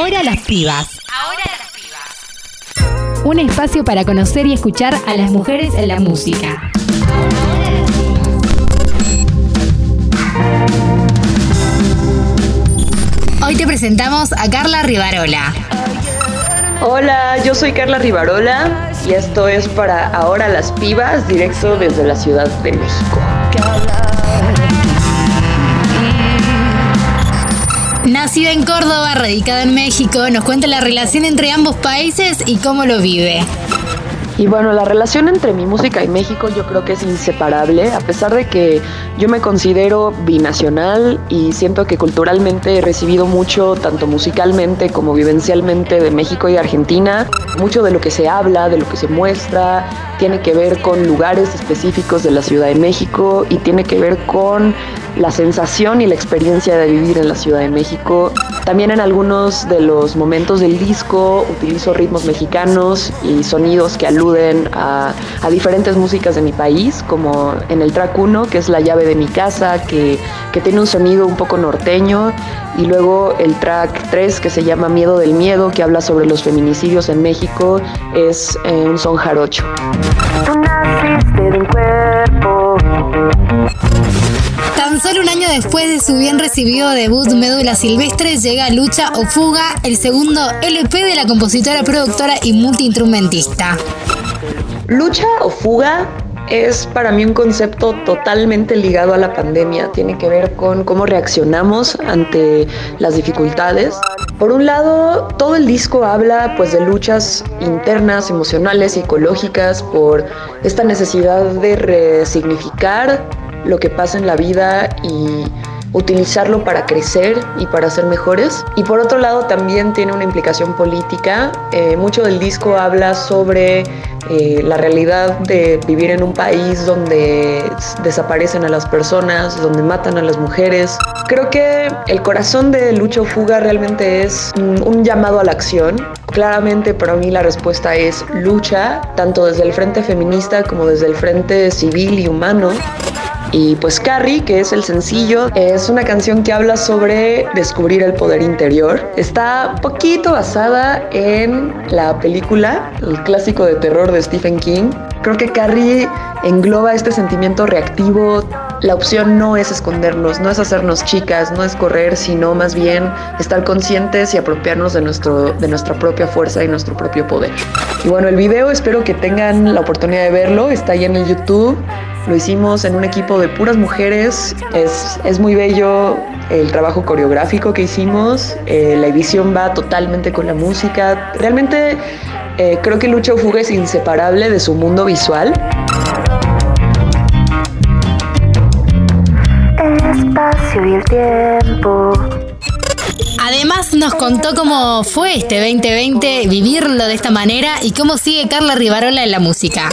Ahora las pibas. Ahora las pibas. Un espacio para conocer y escuchar a las mujeres en la música. Hoy te presentamos a Carla Rivarola. Hola, yo soy Carla Rivarola y esto es para Ahora las Pibas, directo desde la Ciudad de México. Nacida en Córdoba, radicada en México, nos cuenta la relación entre ambos países y cómo lo vive. Y bueno, la relación entre mi música y México yo creo que es inseparable, a pesar de que yo me considero binacional y siento que culturalmente he recibido mucho, tanto musicalmente como vivencialmente, de México y Argentina. Mucho de lo que se habla, de lo que se muestra, tiene que ver con lugares específicos de la Ciudad de México y tiene que ver con la sensación y la experiencia de vivir en la Ciudad de México. También en algunos de los momentos del disco utilizo ritmos mexicanos y sonidos que aluden a, diferentes músicas de mi país, como en el track 1, que es La llave de mi casa, que, que tiene un sonido un poco norteño, y luego el track 3, que se llama Miedo del Miedo, que habla sobre los feminicidios en México, es eh, un son jarocho. Tan solo un año después de su bien recibido debut Médula Silvestre llega Lucha o Fuga, el segundo LP de la compositora, productora y multiinstrumentista. Lucha o Fuga es para mí un concepto totalmente ligado a la pandemia. Tiene que ver con cómo reaccionamos ante las dificultades. Por un lado, todo el disco habla pues de luchas internas, emocionales, psicológicas por esta necesidad de resignificar lo que pasa en la vida y utilizarlo para crecer y para ser mejores. Y por otro lado también tiene una implicación política. Eh, mucho del disco habla sobre eh, la realidad de vivir en un país donde desaparecen a las personas, donde matan a las mujeres. Creo que el corazón de Lucho Fuga realmente es un llamado a la acción. Claramente para mí la respuesta es lucha, tanto desde el frente feminista como desde el frente civil y humano. Y pues Carrie, que es el sencillo, es una canción que habla sobre descubrir el poder interior. Está poquito basada en la película, el clásico de terror de Stephen King. Creo que Carrie engloba este sentimiento reactivo. La opción no es escondernos, no es hacernos chicas, no es correr, sino más bien estar conscientes y apropiarnos de, nuestro, de nuestra propia fuerza y nuestro propio poder. Y bueno, el video espero que tengan la oportunidad de verlo, está ahí en el YouTube. Lo hicimos en un equipo de puras mujeres. Es, es muy bello el trabajo coreográfico que hicimos. Eh, la edición va totalmente con la música. Realmente eh, creo que Lucha Fuga es inseparable de su mundo visual. El espacio y el tiempo. Además nos contó cómo fue este 2020 vivirlo de esta manera y cómo sigue Carla Rivarola en la música.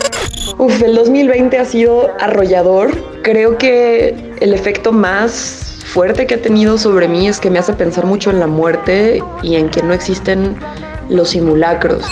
Uf, el 2020 ha sido arrollador. Creo que el efecto más fuerte que ha tenido sobre mí es que me hace pensar mucho en la muerte y en que no existen los simulacros.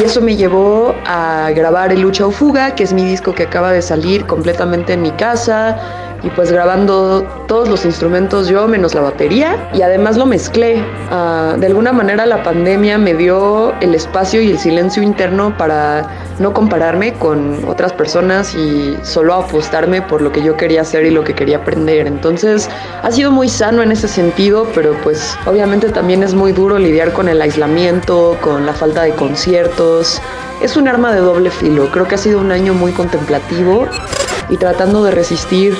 Y eso me llevó a grabar El Lucha o Fuga, que es mi disco que acaba de salir completamente en mi casa y pues grabando todos los instrumentos yo menos la batería y además lo mezclé. Ah, de alguna manera la pandemia me dio el espacio y el silencio interno para no compararme con otras personas y solo apostarme por lo que yo quería hacer y lo que quería aprender. Entonces ha sido muy sano en ese sentido, pero pues obviamente también es muy duro lidiar con el aislamiento, con la falta de conciertos. Es un arma de doble filo. Creo que ha sido un año muy contemplativo y tratando de resistir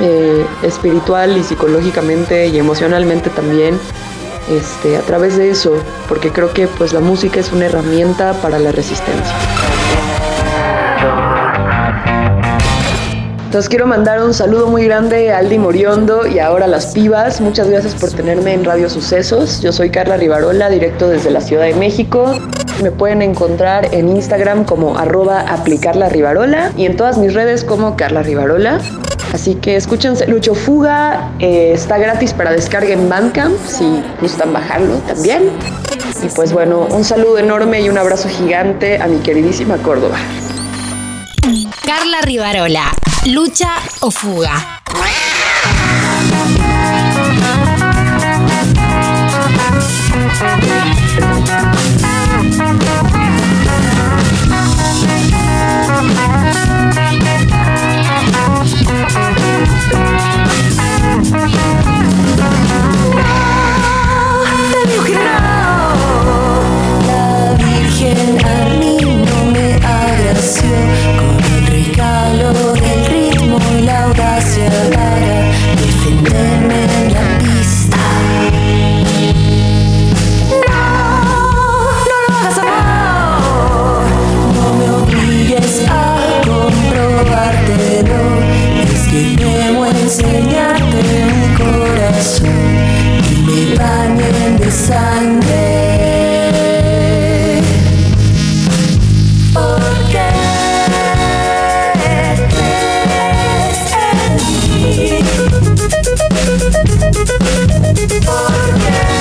eh, espiritual y psicológicamente y emocionalmente también este, a través de eso, porque creo que pues la música es una herramienta para la resistencia. Entonces quiero mandar un saludo muy grande a Aldi Moriondo y ahora a las pibas. Muchas gracias por tenerme en Radio Sucesos. Yo soy Carla Rivarola, directo desde la Ciudad de México. Me pueden encontrar en Instagram como arroba aplicarla Rivarola y en todas mis redes como Carla Rivarola. Así que escúchense Lucho Fuga, eh, está gratis para descarga en Bandcamp si gustan bajarlo también. Y pues bueno, un saludo enorme y un abrazo gigante a mi queridísima Córdoba. Carla Rivarola, lucha o fuga. Porque